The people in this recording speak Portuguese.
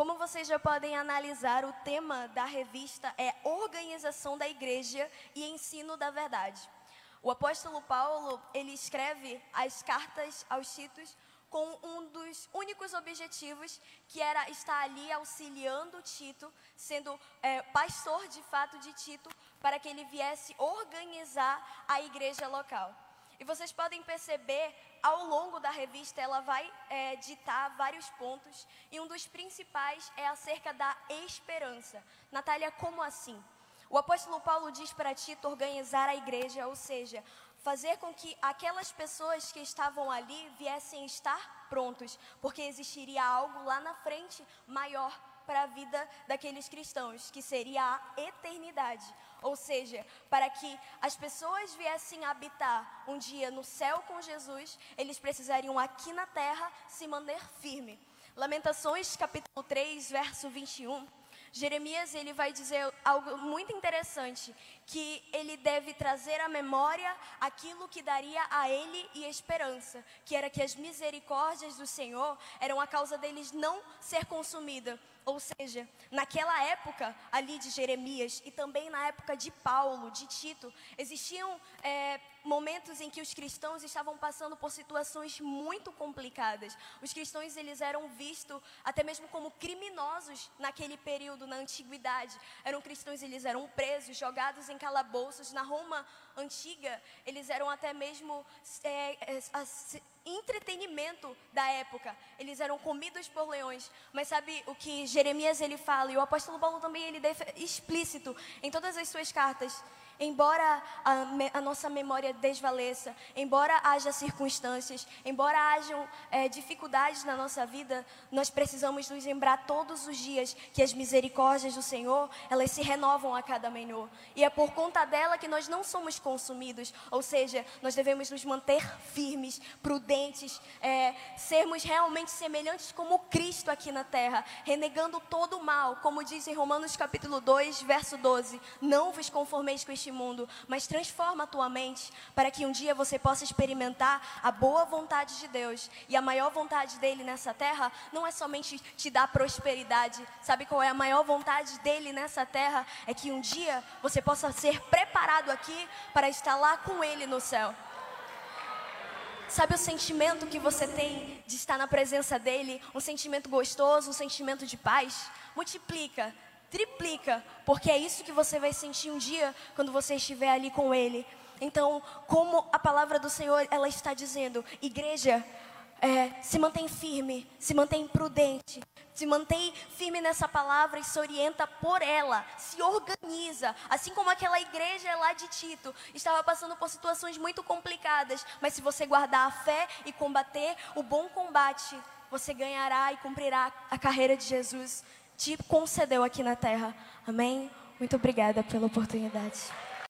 Como vocês já podem analisar, o tema da revista é Organização da Igreja e Ensino da Verdade. O apóstolo Paulo, ele escreve as cartas aos Titos com um dos únicos objetivos, que era estar ali auxiliando Tito, sendo é, pastor de fato de Tito, para que ele viesse organizar a igreja local. E vocês podem perceber, ao longo da revista, ela vai é, ditar vários pontos, e um dos principais é acerca da esperança. Natália, como assim? O apóstolo Paulo diz para Tito organizar a igreja, ou seja, fazer com que aquelas pessoas que estavam ali viessem estar prontos, porque existiria algo lá na frente maior para a vida daqueles cristãos, que seria a eternidade. Ou seja, para que as pessoas viessem habitar um dia no céu com Jesus, eles precisariam aqui na terra se manter firme. Lamentações capítulo 3, verso 21 Jeremias ele vai dizer algo muito interessante, que ele deve trazer à memória aquilo que daria a ele e esperança, que era que as misericórdias do Senhor eram a causa deles não ser consumida. Ou seja, naquela época ali de Jeremias e também na época de Paulo, de Tito, existiam é, momentos em que os cristãos estavam passando por situações muito complicadas. Os cristãos eles eram vistos até mesmo como criminosos naquele período na antiguidade. Eram cristãos eles eram presos, jogados em calabouços na Roma antiga. Eles eram até mesmo é, é, entretenimento da época. Eles eram comidos por leões. Mas sabe o que Jeremias ele fala e o apóstolo Paulo também ele deixa explícito em todas as suas cartas embora a, a, nossa memória desvaleça, embora haja circunstâncias, embora hajam é, dificuldades na nossa vida, nós precisamos nos lembrar todos os dias que as misericórdias do Senhor, elas se renovam a cada manhã. E é por conta dela que nós não somos consumidos, ou seja, nós devemos nos manter firmes, prudentes, é, sermos realmente semelhantes como Cristo aqui na terra, renegando todo o mal, como diz em Romanos capítulo 2, verso 12, não vos conformeis com este este mundo, mas transforma a tua mente para que um dia você possa experimentar a boa vontade de Deus. E a maior vontade dele nessa terra não é somente te dar prosperidade. Sabe qual é a maior vontade dele nessa terra? É que um dia você possa ser preparado aqui para estar lá com ele no céu. Sabe o sentimento que você tem de estar na presença dele? Um sentimento gostoso, um sentimento de paz? Multiplica triplica, porque é isso que você vai sentir um dia quando você estiver ali com Ele. Então, como a palavra do Senhor ela está dizendo, igreja, é, se mantém firme, se mantém prudente, se mantém firme nessa palavra e se orienta por ela, se organiza, assim como aquela igreja lá de Tito estava passando por situações muito complicadas, mas se você guardar a fé e combater o bom combate, você ganhará e cumprirá a carreira de Jesus te concedeu aqui na terra. Amém? Muito obrigada pela oportunidade.